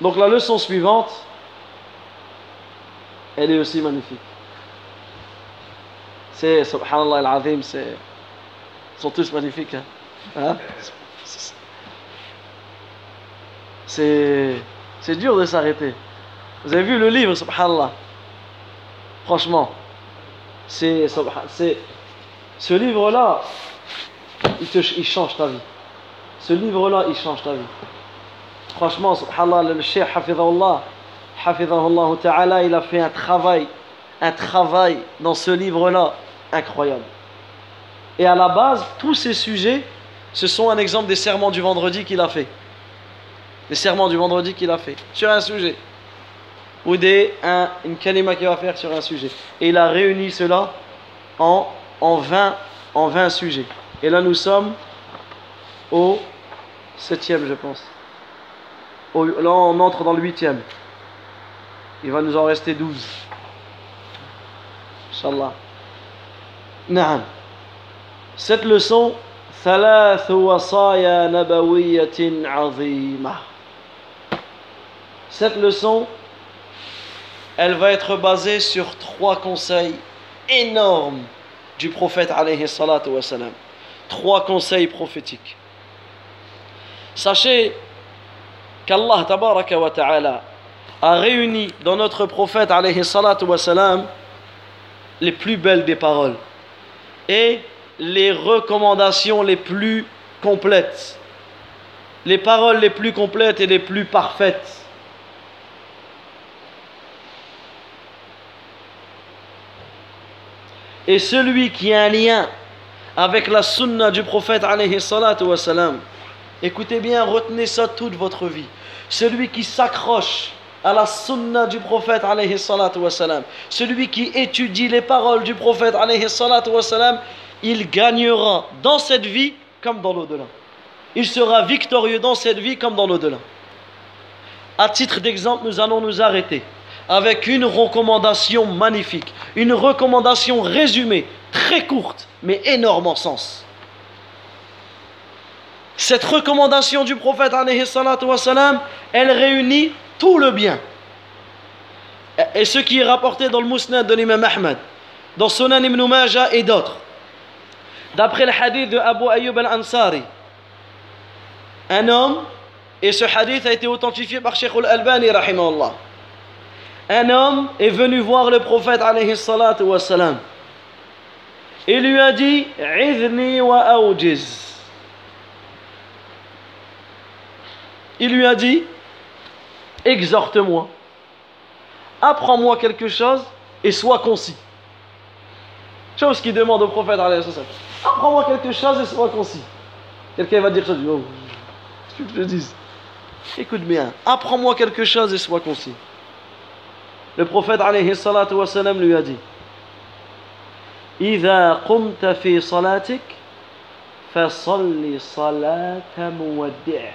Donc la leçon suivante, elle est aussi magnifique. C'est, subhanallah al-azim, c'est, ils sont tous magnifiques. Hein? Hein? C'est, c'est dur de s'arrêter. Vous avez vu le livre, subhanallah? Franchement, c'est, c'est, ce livre-là, il, te, il change ta vie. Ce livre-là, il change ta vie. Franchement, subhanallah, le cheikh Hafidahullah, Hafidahullah ta'ala, il a fait un travail, un travail dans ce livre-là incroyable. Et à la base, tous ces sujets, ce sont un exemple des serments du vendredi qu'il a fait. Des serments du vendredi qu'il a fait sur un sujet. Ou des, un, une kalima qu'il va faire sur un sujet. Et il a réuni cela en, en, 20, en 20 sujets. Et là, nous sommes au septième, je pense. Là, on entre dans le huitième. Il va nous en rester douze. Inch'Allah. Naam. Cette leçon, Cette leçon, elle va être basée sur trois conseils énormes du prophète alayhi salatu Trois conseils prophétiques. Sachez qu'Allah a réuni dans notre prophète alayhi les plus belles des paroles et les recommandations les plus complètes, les paroles les plus complètes et les plus parfaites. Et celui qui a un lien avec la sunna du prophète alayhi salatu écoutez bien, retenez ça toute votre vie. Celui qui s'accroche à la sunna du prophète celui qui étudie les paroles du prophète il gagnera dans cette vie comme dans l'au-delà. Il sera victorieux dans cette vie comme dans l'au-delà. À titre d'exemple, nous allons nous arrêter avec une recommandation magnifique, une recommandation résumée, très courte, mais énorme en sens. Cette recommandation du prophète, elle réunit tout le bien. Et ce qui est rapporté dans le Mousnad de l'imam Ahmad, dans Sunan ibn Majah et d'autres, D'après le hadith de Abu Ayyub al-Ansari, un homme, et ce hadith a été authentifié par Sheikh al-Albani, un homme est venu voir le prophète alayhi. Il lui a dit wa Il lui a dit Exhorte-moi, apprends-moi quelque chose et sois concis. Chose qu'il demande au prophète alayhi salatu Apprends-moi quelque chose et sois concis. Quelqu'un va dire ça, oh, ce que je dise. Écoute bien, apprends-moi quelque chose et sois concis. Le prophète alayhi salatu wa salam lui a dit إذا قمت في صلاتك فصل صلاة مودع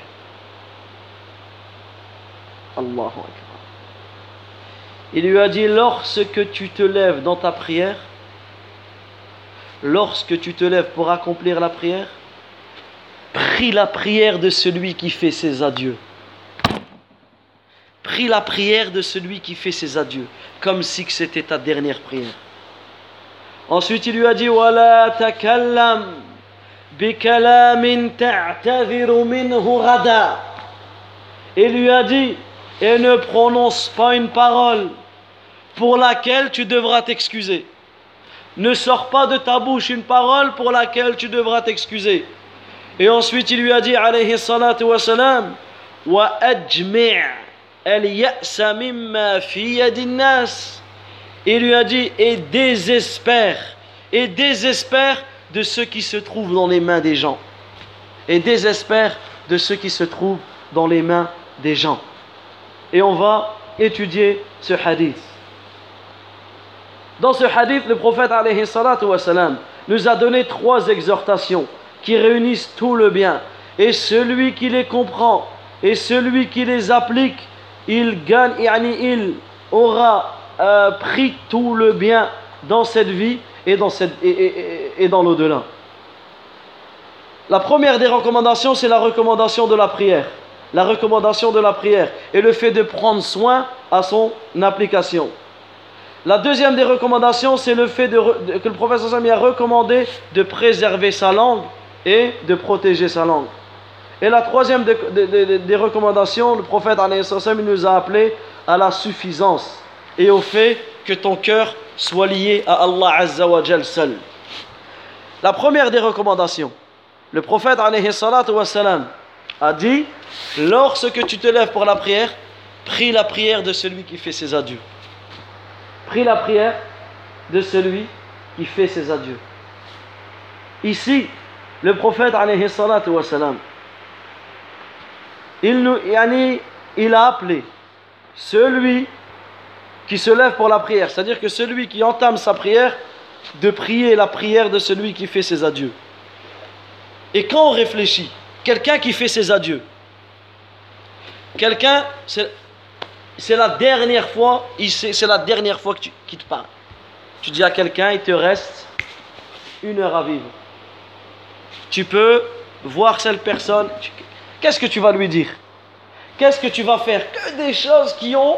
Allahu Akbar. Il lui a dit Lorsque tu te lèves dans ta prière, lorsque tu te lèves pour accomplir la prière, prie la prière de celui qui fait ses adieux. Prie la prière de celui qui fait ses adieux, comme si c'était ta dernière prière. Ensuite, il lui a dit Wala takallam bikalamin minhu rada. Et lui a dit et ne prononce pas une parole pour laquelle tu devras t'excuser ne sort pas de ta bouche une parole pour laquelle tu devras t'excuser. Et ensuite il lui a dit alayhi salatu wa salam wa ajmi' al ya'sa mimma nas. Il lui a dit et désespère et désespère de ce qui se trouve dans les mains des gens. Et désespère de ce qui se trouve dans les mains des gens. Et on va étudier ce hadith. Dans ce hadith, le prophète nous a donné trois exhortations qui réunissent tout le bien. Et celui qui les comprend et celui qui les applique, il gagne, il aura euh, pris tout le bien dans cette vie et dans, et dans l'au-delà. La première des recommandations, c'est la recommandation de la prière. La recommandation de la prière et le fait de prendre soin à son application. La deuxième des recommandations, c'est le fait que le professeur Sami a recommandé de préserver sa langue et de protéger sa langue. Et la troisième des, recommandations, le prophète nous a appelé à la suffisance et au fait que ton cœur soit lié à Allah Azza wa seul. La première des recommandations, le prophète a dit lorsque tu te lèves pour la prière, prie la prière de celui qui fait ses adieux. Prie la prière de celui qui fait ses adieux. Ici, le prophète il, nous, il a appelé celui qui se lève pour la prière, c'est-à-dire que celui qui entame sa prière, de prier la prière de celui qui fait ses adieux. Et quand on réfléchit, quelqu'un qui fait ses adieux, quelqu'un, c'est la dernière fois, c'est la dernière fois qu'il te parle. Tu dis à quelqu'un, il te reste une heure à vivre. Tu peux voir cette personne, qu'est-ce que tu vas lui dire? Qu'est-ce que tu vas faire? Que des choses qui ont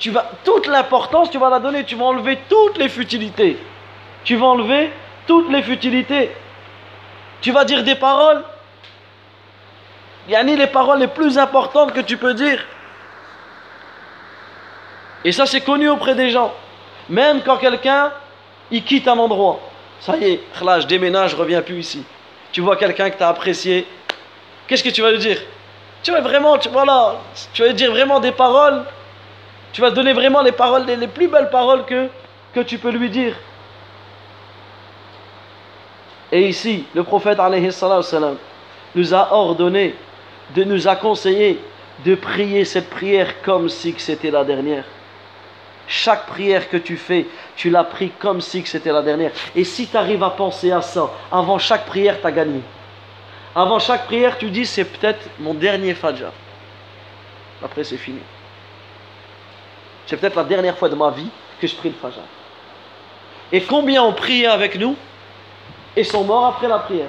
tu vas, toute l'importance, tu vas la donner. Tu vas enlever toutes les futilités. Tu vas enlever toutes les futilités. Tu vas dire des paroles. Il y a ni les paroles les plus importantes que tu peux dire. Et ça, c'est connu auprès des gens. Même quand quelqu'un, il quitte un endroit. Ça y est, là, je déménage, je reviens plus ici. Tu vois quelqu'un que tu as apprécié. Qu'est-ce que tu vas lui dire? Tu vas vraiment, tu, voilà, tu vas lui dire vraiment des paroles tu vas donner vraiment les paroles, les, plus belles paroles que tu peux lui dire. Et ici, le prophète nous a ordonné, de nous a conseillé de prier cette prière comme si c'était la dernière. Chaque prière que tu fais, tu l'as pris comme si c'était la dernière. Et si tu arrives à penser à ça, avant chaque prière, tu as gagné. Avant chaque prière, tu dis c'est peut-être mon dernier fajr. Après, c'est fini. C'est peut-être la dernière fois de ma vie que je prie le Fajr. Et combien ont prié avec nous? Et sont morts après la prière.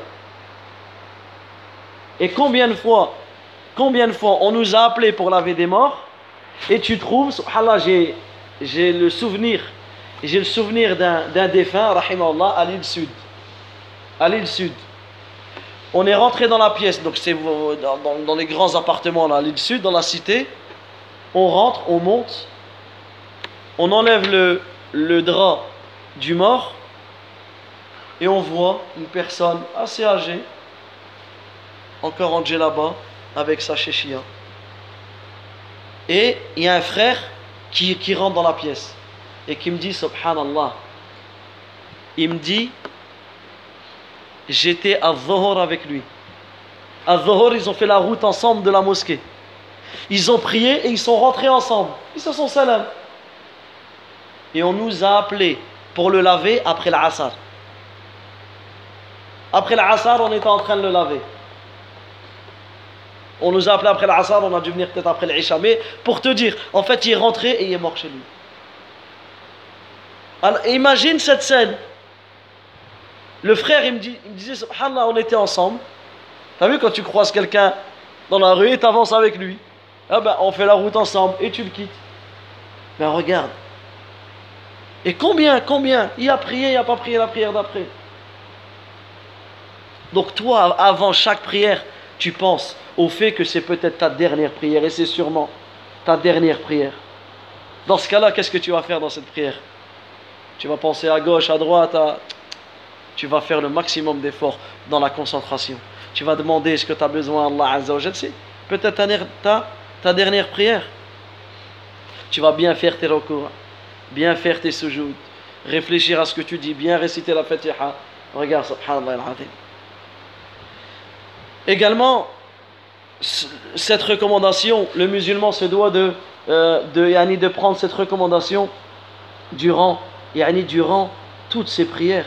Et combien de fois, combien de fois on nous a appelés pour laver des morts? Et tu trouves, subhanallah, j'ai, le souvenir, j'ai le souvenir d'un, défunt, rahimallah, à l'île sud. On est rentré dans la pièce, donc c'est dans, les grands appartements là, à l'île sud, dans la cité. On rentre, on monte, on enlève le drap du mort et on voit une personne assez âgée, encore en là-bas, avec sa chéchia. Et il y a un frère qui, rentre dans la pièce et qui me dit, subhanallah, il me dit, j'étais à Zohor avec lui. À Zohor, ils ont fait la route ensemble de la mosquée. Ils ont prié et ils sont rentrés ensemble. Ils se sont salam et on nous a appelés pour le laver après l'Assar. Après l'Assar, on était en train de le laver. On nous a appelés après l'Assar, on a dû venir peut-être après l'Isha. Mais pour te dire, en fait, il est rentré et il est mort chez lui. Alors, imagine cette scène. Le frère, il me, disait, subhanallah, on était ensemble. T'as vu quand tu croises quelqu'un dans la rue et tu avances avec lui ah ben, On fait la route ensemble et tu le quittes. Mais ben, regarde, et combien, combien? Il a prié, il n'a pas prié la prière d'après. Donc toi, avant chaque prière, tu penses au fait que c'est peut-être ta dernière prière, et c'est sûrement ta dernière prière. Dans ce cas-là, qu'est-ce que tu vas faire dans cette prière? Tu vas penser à gauche, à droite, tu vas faire le maximum d'efforts dans la concentration. Tu vas demander ce que tu as besoin à Allah Azza wa Peut-être ta, dernière prière. Tu vas bien faire tes recours bien faire tes sujouds, réfléchir à ce que tu dis, bien réciter la Fatiha. Regarde, subhanallah al Également, cette recommandation, le musulman se doit de, euh, de, de prendre cette recommandation durant, durant toutes ses prières.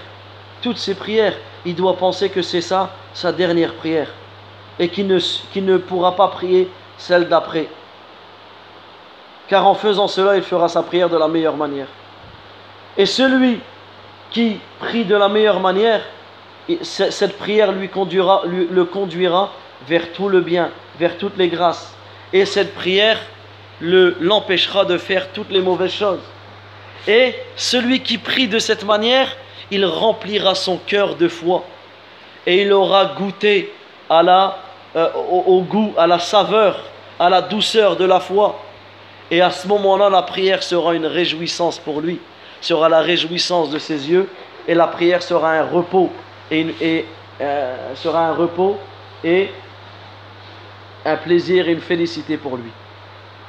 Toutes ses prières, il doit penser que c'est ça sa dernière prière et qu'il ne, ne pourra pas prier celle d'après car en faisant cela, il fera sa prière de la meilleure manière. Et celui qui prie de la meilleure manière, cette prière lui conduira, le conduira vers tout le bien, vers toutes les grâces. Et cette prière l'empêchera de faire toutes les mauvaises choses. Et celui qui prie de cette manière, il remplira son cœur de foi. Et il aura goûté à la, euh, au, goût, à la saveur, à la douceur de la foi. Et à ce moment-là, la prière sera une réjouissance pour lui, sera la réjouissance de ses yeux, et la prière sera un repos, et, euh, sera un repos et un plaisir et une félicité pour lui.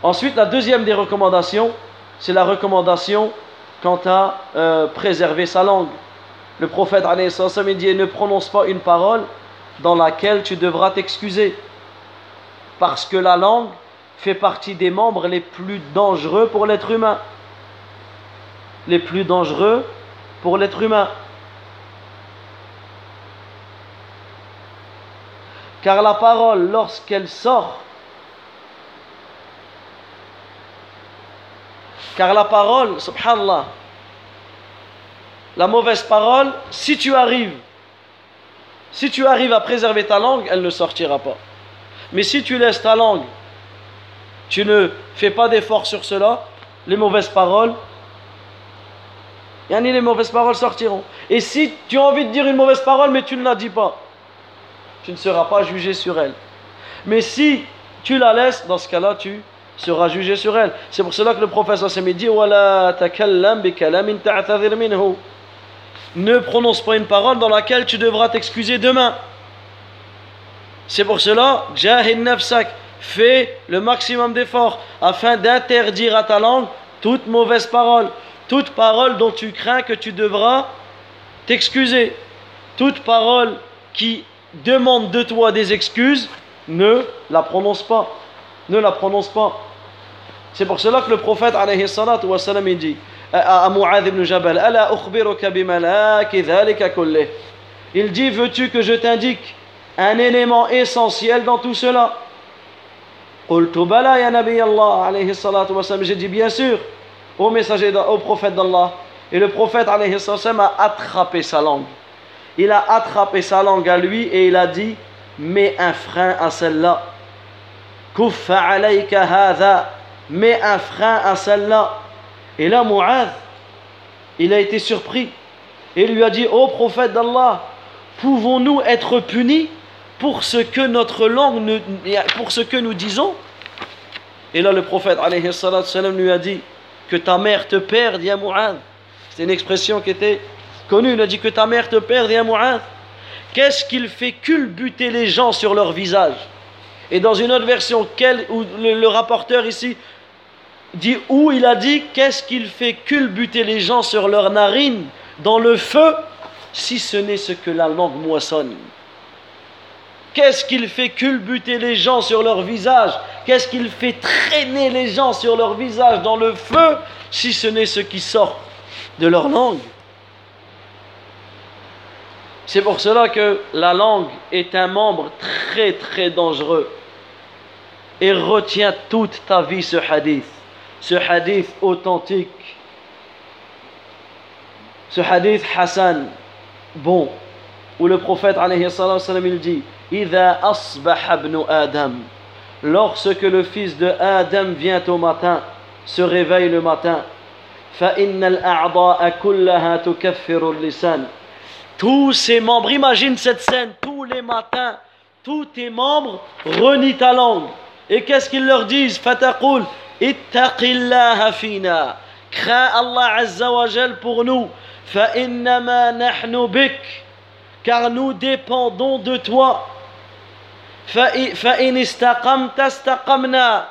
Ensuite, la deuxième des recommandations, c'est la recommandation quant à euh, préserver sa langue. Le prophète dit ne prononce pas une parole dans laquelle tu devras t'excuser. Parce que la langue fait partie des membres les plus dangereux pour l'être humain. Les plus dangereux pour l'être humain. Car la parole, lorsqu'elle sort, car la parole, subhanallah, la mauvaise parole, si tu arrives, si tu arrives à préserver ta langue, elle ne sortira pas. Mais si tu laisses ta langue, tu ne fais pas d'effort sur cela, les mauvaises paroles, yani les mauvaises paroles sortiront. Et si tu as envie de dire une mauvaise parole, mais tu ne la dis pas, tu ne seras pas jugé sur elle. Mais si tu la laisses, dans ce cas-là, tu seras jugé sur elle. C'est pour cela que le professeur s'est dit Ne prononce pas une parole dans laquelle tu devras t'excuser demain. C'est pour cela, fais le maximum d'efforts afin d'interdire à ta langue toute mauvaise parole, toute parole dont tu crains que tu devras t'excuser, toute parole qui demande de toi des excuses, ne la prononce pas. Ne la prononce pas. C'est pour cela que le prophète alayhi salatu wa salam, il dit à Mu'adh ibn Jabal Ala Il dit Veux-tu que je t'indique un élément essentiel dans tout cela? J'ai dit Bien sûr, au messager, au prophète d'Allah. Et le prophète alayhi salam a attrapé sa langue il a attrapé sa langue à lui et il a dit Mets un frein à celle-là. Kuffa alayka hadha. Mets un frein à celle-là. Et là, Mu'adh, il a été surpris. Et lui a dit Ô prophète d'Allah, pouvons-nous être punis pour ce que notre langue, pour ce que nous disons? Et là, le prophète lui a dit Que ta mère te perde, ya Mu'adh. C'est une expression qui était connu, il a dit que ta mère te perde, et. Qu'est-ce qu'il fait culbuter les gens sur leur visage? Et dans une autre version, quel, le, rapporteur ici dit où il a dit qu'est-ce qu'il fait culbuter les gens sur leurs narines dans le feu si ce n'est ce que la langue moissonne? Qu'est-ce qu'il fait culbuter les gens sur leur visage? Qu'est-ce qu'il fait traîner les gens sur leur visage dans le feu si ce n'est ce qui sort de leur langue? c'est pour cela que la langue est un membre très très dangereux. Et retiens toute ta vie ce hadith, ce hadith authentique, ce hadith Hassan, bon, où le prophète alayhi sallam il dit Adam Lorsque le fils de Adam vient au matin, se réveille le matin, فإن الأعضاء كلها تكفر اللسان tous ses membres, imagine cette scène, tous les matins, tous tes membres renient ta langue. Et qu'est-ce qu'ils leur disent? Fataqul, ittaqillaha fina. Crains Allah Azza wa pour nous. Fa'innama nahnu bik. Car nous dépendons de toi. Fa'in istaqamta istaqamna.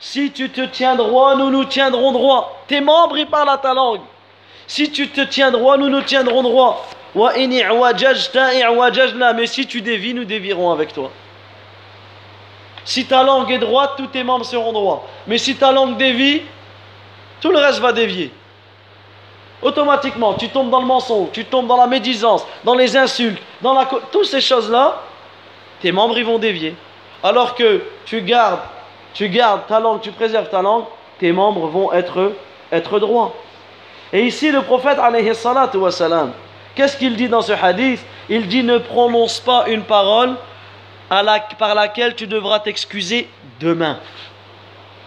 Si tu te tiens droit, nous nous tiendrons droit. Tes membres, ils parlent à ta langue. Si tu te tiens droit, nous nous tiendrons droit. Mais si tu dévis, nous dévirons avec toi. Si ta langue est droite, tous tes membres seront droits. Mais si ta langue dévie, tout le reste va dévier. Automatiquement, tu tombes dans le mensonge, tu tombes dans la médisance, dans les insultes, dans la... Toutes ces choses-là, tes membres, ils vont dévier. Alors que tu gardes, tu gardes ta langue, tu préserves ta langue, tes membres vont être, être droits. Et ici, le prophète, alayhi salatu wa salam, Qu'est-ce qu'il dit dans ce hadith? Il dit ne prononce pas une parole par laquelle tu devras t'excuser demain.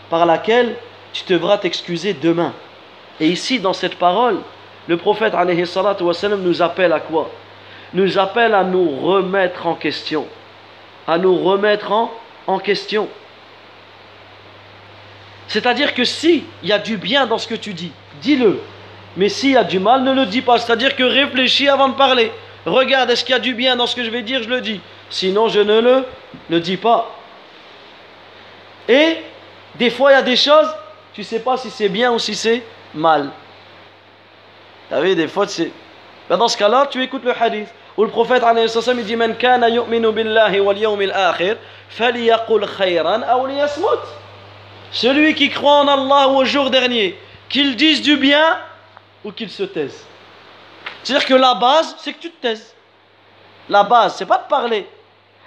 Par laquelle tu devras t'excuser demain. Et ici, dans cette parole, le prophète alayhi salatu wa sallam, nous appelle à quoi? Nous appelle à nous remettre en question. À nous remettre en, en question. C'est-à-dire que si il y a du bien dans ce que tu dis, dis-le. Mais s'il y a du mal, ne le dis pas. C'est-à-dire que réfléchis avant de parler. Regarde, est-ce qu'il y a du bien dans ce que je vais dire, je le dis. Sinon, je ne le, le dis pas. Et des fois, il y a des choses, tu ne sais pas si c'est bien ou si c'est mal. Vous savez, des fois, c'est... Ben, dans ce cas-là, tu écoutes le hadith. Où le prophète, il dit Man kana yu'minu billahi wal yawmil akhir, khayran aw. Celui qui croit en Allah au jour dernier, qu'il dise du bien ou qu'il se taise. C'est-à-dire que la base, c'est que tu te taises. La base, c'est pas de parler.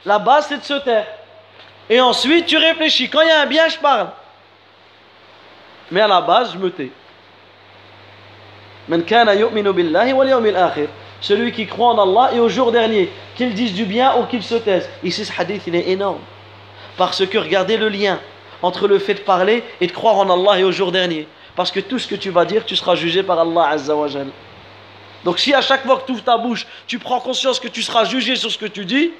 La base, c'est de se taire. Et ensuite, tu réfléchis. Quand il y a un bien, je parle. Mais à la base, je me tais. Celui qui croit en Allah et au jour dernier, qu'il dise du bien ou qu'il se taise. Ici, ce hadith, il est énorme. Parce que regardez le lien entre le fait de parler et de croire en Allah et au jour dernier. Parce que tout ce que tu vas dire, tu seras jugé par Allah Azzawajal. Donc si à chaque fois que tu ouvres ta bouche, tu prends conscience que tu seras jugé sur ce que tu dis,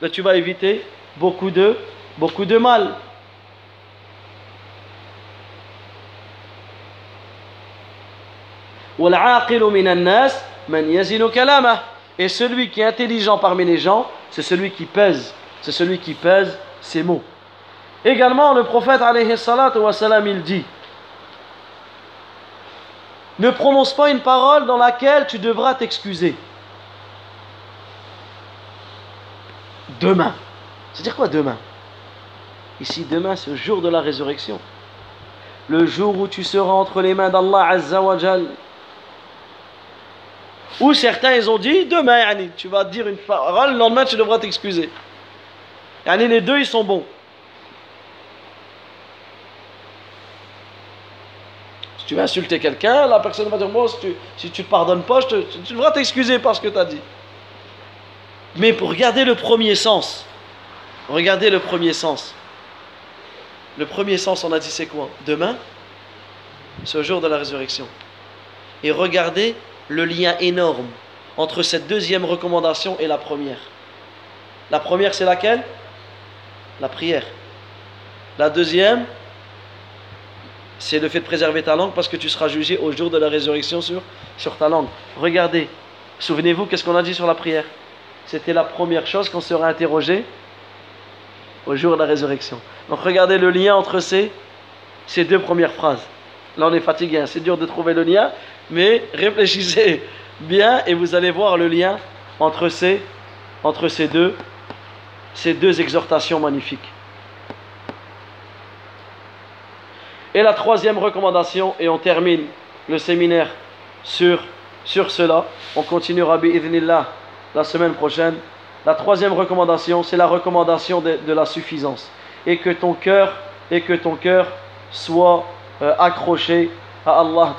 ben, tu vas éviter beaucoup de, beaucoup de mal. Et celui qui est intelligent parmi les gens, c'est celui qui pèse, c'est celui qui pèse ses mots. Également, le prophète, il dit, ne prononce pas une parole dans laquelle tu devras t'excuser. Demain. C'est-à-dire quoi demain? Ici, demain, le jour de la résurrection. Le jour où tu seras entre les mains d'Allah Azza wa Jal. Ou certains, ils ont dit Demain, yani, tu vas dire une parole, le lendemain, tu devras t'excuser. Yani, les deux, ils sont bons. Tu veux insulter quelqu'un, la personne va dire Bon, si tu ne si pardonnes pas, je te- tu, devras t'excuser par ce que tu as dit. Mais pour regarder le premier sens, regardez le premier sens. Le premier sens, on a dit c'est quoi? Demain, au jour de la résurrection. Et regardez le lien énorme entre cette deuxième recommandation et la première. La première, c'est laquelle? La prière. La deuxième, c'est le fait de préserver ta langue parce que tu seras jugé au jour de la résurrection sur, sur ta langue. Regardez, souvenez-vous, qu'est-ce qu'on a dit sur la prière? C'était la première chose qu'on sera interrogé au jour de la résurrection. Donc regardez le lien entre ces, ces deux premières phrases. Là on est fatigué, hein, c'est dur de trouver le lien, mais réfléchissez bien et vous allez voir le lien entre ces, entre ces, deux, ces deux exhortations magnifiques. Et la troisième recommandation, et on termine le séminaire sur, sur cela, on continuera bi'idhnillah la semaine prochaine. La troisième recommandation, c'est la recommandation de, de la suffisance. Et que ton cœur, et que ton cœur soit euh, accroché à Allah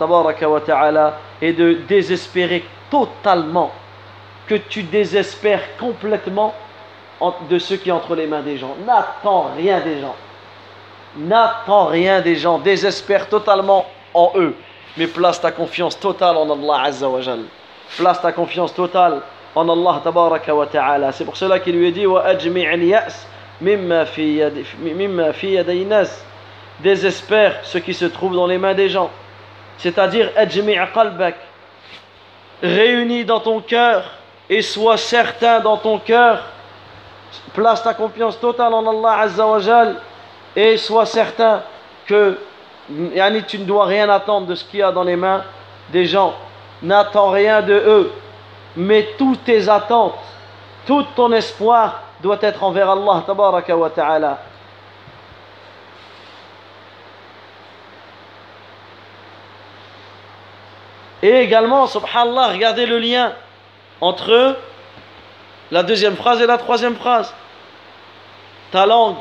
wa ta'ala et de désespérer totalement, que tu désespères complètement en- de ce qui est entre les mains des gens. N'attends rien des gens. N'attends rien des gens. Désespère totalement en eux. Mais place ta confiance totale en Allah Azza. Place ta confiance totale en Allah tabaraka wa ta'ala. C'est pour cela qu'il lui a dit al-ya's mimma fi. Désespère ce qui se trouve dans les mains des gens. C'est-à-dire ajmi' qalbak. Réunis dans ton cœur et sois certain dans ton cœur. Place ta confiance totale en Allah Azza et sois certain que yani, tu ne dois rien attendre de ce qu'il y a dans les mains des gens. N'attends rien de eux, mais toutes tes attentes, tout ton espoir doit être envers Allah tabaraka wa ta'ala. Et également, subhanallah, regardez le lien entre la deuxième phrase et la troisième phrase. Ta langue,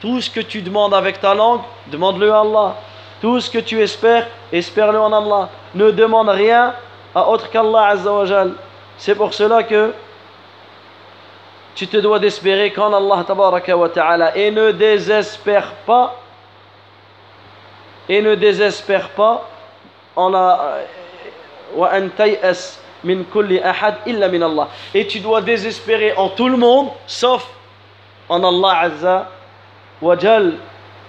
tout ce que tu demandes avec ta langue, demande-le à Allah. Tout ce que tu espères, espère-le en Allah. Ne demande rien à autre qu'Allah Azza wa Jal. C'est pour cela que tu te dois d'espérer qu'en Allah tabaraka wa ta'ala et ne désespère pas et ne désespère pas en la et tu dois désespérer en tout le monde sauf en Allah azza wa jal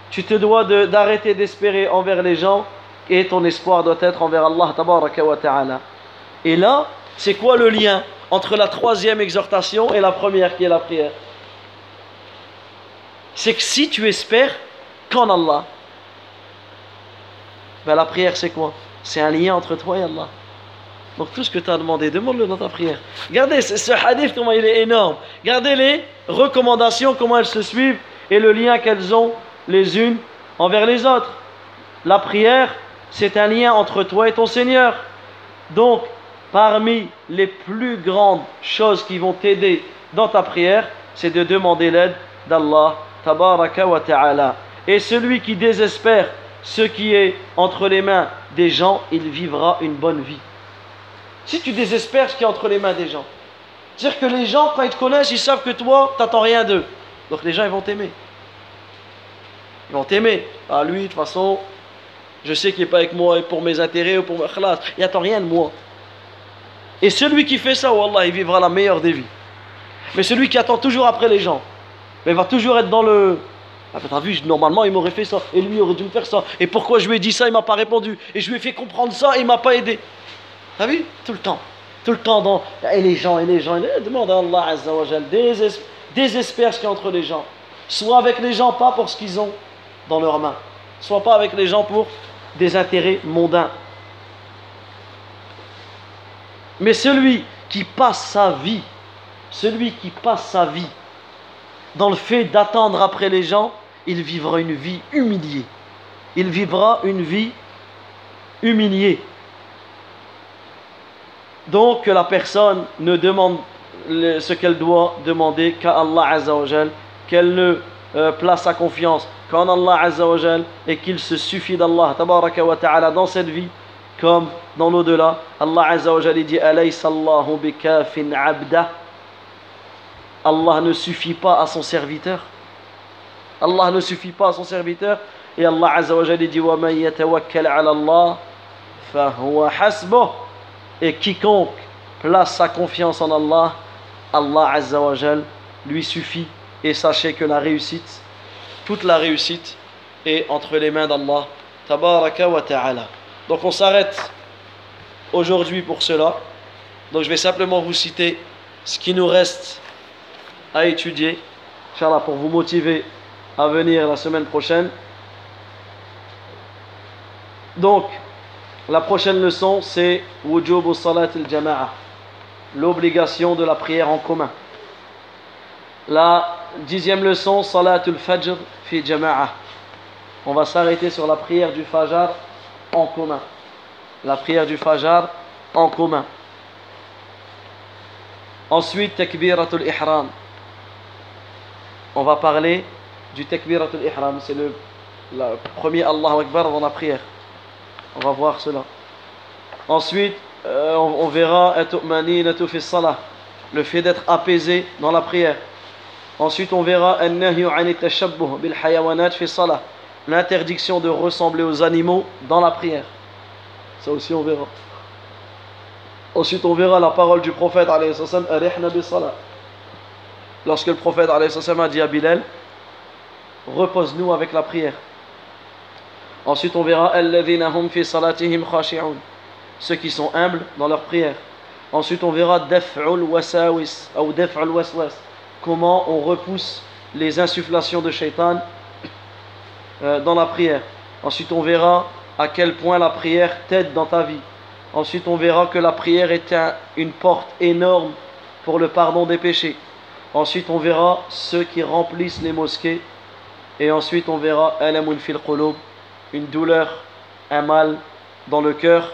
tu te dois d'arrêter d'espérer envers les gens et ton espoir doit être envers Allah wa ta'ala et là c'est quoi le lien entre la troisième exhortation et la première qui est la prière? C'est que si tu espères qu'en Allah ben la prière c'est quoi? C'est un lien entre toi et Allah. Donc tout ce que tu as demandé, demande-le dans ta prière. Regardez ce hadith, comment il est énorme. Regardez les recommandations, comment elles se suivent et le lien qu'elles ont les unes envers les autres. La prière, c'est un lien entre toi et ton Seigneur. Donc, parmi les plus grandes choses qui vont t'aider dans ta prière, c'est de demander l'aide d'Allah, tabaraka wa. Et celui qui désespère ce qui est entre les mains des gens, il vivra une bonne vie. Si tu désespères ce qui est entre les mains des gens, c'est-à-dire que les gens, quand ils te connaissent, ils savent que toi, tu n'attends rien d'eux. Donc les gens, ils vont t'aimer. Ils vont t'aimer. Ah, lui, de toute façon, je sais qu'il n'est pas avec moi pour mes intérêts ou pour mes khlas. Il n'attend rien de moi. Et celui qui fait ça, Wallah, il vivra la meilleure des vies. Mais celui qui attend toujours après les gens, il va toujours être dans le. Ah, ben, t'as vu, normalement, il m'aurait fait ça. Et lui, il aurait dû me faire ça. Et pourquoi je lui ai dit ça, il m'a pas répondu. Et je lui ai fait comprendre ça, et il m'a pas aidé. T'as vu? Tout le temps. Tout le temps dans. Et les gens, et les gens. Et les... Demande à Allah Azza wa Jal. Désesp... Désespère ce qu'il y a entre les gens. Soit avec les gens, pas pour ce qu'ils ont dans leurs mains. Soit pas avec les gens pour des intérêts mondains. Mais celui qui passe sa vie, celui qui passe sa vie dans le fait d'attendre après les gens, il vivra une vie humiliée. Il vivra une vie humiliée. Donc la personne ne demande le- ce qu'elle doit demander qu'à Allah Azzawajal, qu'elle ne euh, place sa confiance qu'en Allah Azzawajal et qu'il se suffit d'Allah Tabaraka wa Ta'ala dans cette vie comme dans l'au-delà. Allah Azzawajal dit Alaysa Allahu bikafin abda Allah ne suffit pas à son serviteur. Allah ne suffit pas à son serviteur. Et Allah Azzawajal dit Wa man yatawakkal Allah hasbuh et quiconque place sa confiance en Allah, Allah Azzawajal lui suffit. Et sachez que la réussite, toute la réussite, est entre les mains d'Allah. Tabaraka wa ta'ala. Donc on s'arrête aujourd'hui pour cela. Donc je vais simplement vous citer ce qui nous reste à étudier, Inch'Allah, pour vous motiver à venir la semaine prochaine. Donc, la prochaine leçon, c'est Wujubu Salat al-Jama'a, l'obligation de la prière en commun. La dixième leçon, Salat al-Fajr fi Jama'a. On va s'arrêter sur la prière du Fajr en commun. La prière du Fajr en commun. Ensuite, Takbiratul Ihram. On va parler du Takbiratul Ihram. C'est le, le premier Allahu Akbar dans la prière. On va voir cela. Ensuite, euh, on, verra le fait d'être apaisé dans la prière. Ensuite, on verra l'interdiction de ressembler aux animaux dans la prière. Ça aussi, on verra. Ensuite, on verra la parole du prophète. Lorsque le prophète a dit à Bilal, repose-nous avec la prière. Ensuite, on verra ceux qui sont humbles dans leur prière. Ensuite, on verra wasawis ou comment on repousse les insufflations de shaitan euh, dans la prière. Ensuite, on verra à quel point la prière t'aide dans ta vie. Ensuite, on verra que la prière est un- une porte énorme pour le pardon des péchés. Ensuite, on verra ceux qui remplissent les mosquées. Et ensuite, on verra fil une douleur, un mal dans le cœur.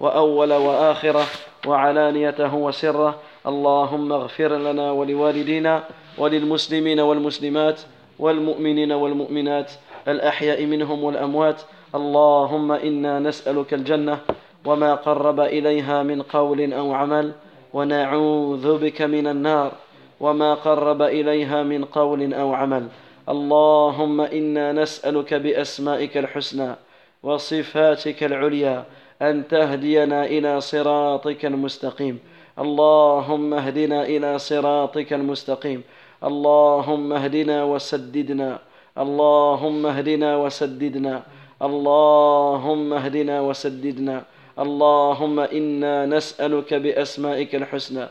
وأول وآخرة وعلانيته وسره. اللهم اغفر لنا ولوالدينا وللمسلمين والمسلمات والمؤمنين والمؤمنات الأحياء منهم والأموات. اللهم إنا نسألك الجنة وما قرب إليها من قول أو عمل ونعوذ بك من النار وما قرب إليها من قول أو عمل. اللهم إنا نسألك بأسمائك الحسنى وصفاتك العليا أن تهدينا إلى صراطك المستقيم. اللهم اهدنا إلى صراطك المستقيم. اللهم اهدنا وسددنا. اللهم اهدنا وسددنا. اللهم اهدنا وسددنا. اللهم إنا نسألك بأسمائك الحسنى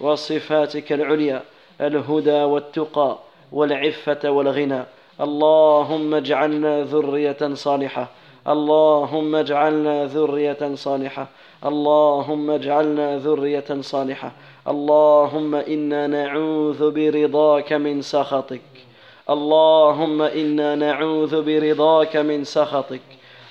وصفاتك العليا الهدى والتقى والعفة والغنى. اللهم اجعلنا ذرية صالحة. اللهم اجعلنا ذرية صالحة. اللهم اجعلنا ذرية صالحة. اللهم إنا نعوذ برضاك من سخطك. اللهم إنا نعوذ برضاك من سخطك.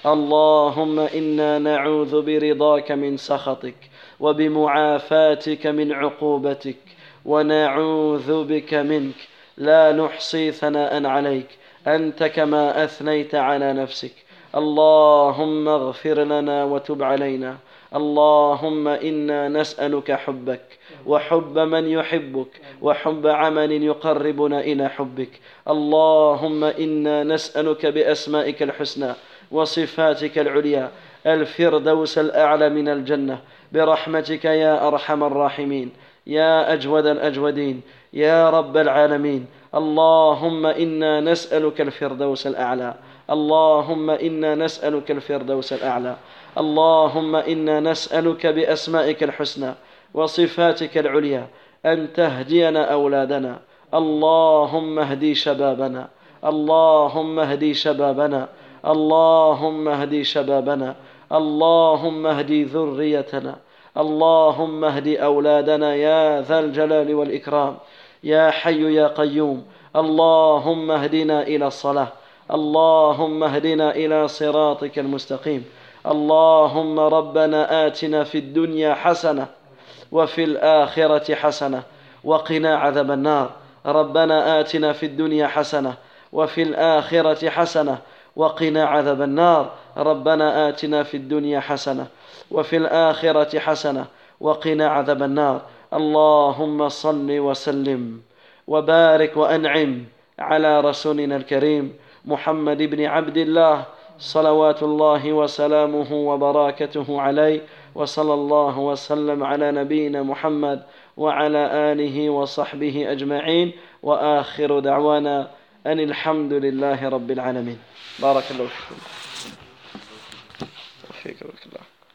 اللهم إنا نعوذ برضاك من سخطك. وبمعافاتك من عقوبتك. ونعوذ بك منك. لا نحصي ثناء عليك. أنت كما أثنيت على نفسك. اللهم اغفر لنا وتب علينا. اللهم إنا نسألك حبك وحب من يحبك وحب عمل يقربنا إلى حبك. اللهم إنا نسألك بأسمائك الحسنى وصفاتك العليا. الفردوس الأعلى من الجنة. برحمتك يا أرحم الراحمين. يا أجود الأجودين. يا رب العالمين. اللهم إنا نسألك الفردوس الأعلى. اللهم إنا نسألك الفردوس الأعلى. اللهم إنا نسألك بأسمائك الحسنى وصفاتك العليا أن تهدينا أولادنا. اللهم اهدي شبابنا. اللهم اهدي شبابنا. اللهم اهدي شبابنا. اللهم اهدي ذريتنا. اللهم اهد أولادنا يا ذا الجلال والإكرام. يا حي يا قيوم. اللهم اهدنا إلى الصلاة. اللهم اهدنا إلى صراطك المستقيم. اللهم ربنا آتنا في الدنيا حسنة وفي الآخرة حسنة وقنا عذاب النار. ربنا آتنا في الدنيا حسنة وفي الآخرة حسنة وقنا عذاب النار. ربنا آتنا في الدنيا حسنة وفي الآخرة حسنة وقنا عذاب النار. اللهم صل وسلم وبارك وأنعم على رسولنا الكريم. محمد بن عبد الله صلوات الله وسلامه وبركاته عليه وصلى الله وسلم على نبينا محمد وعلى آله وصحبه أجمعين وآخر دعوانا أن الحمد لله رب العالمين. بارك الله فيكم. بارك الله.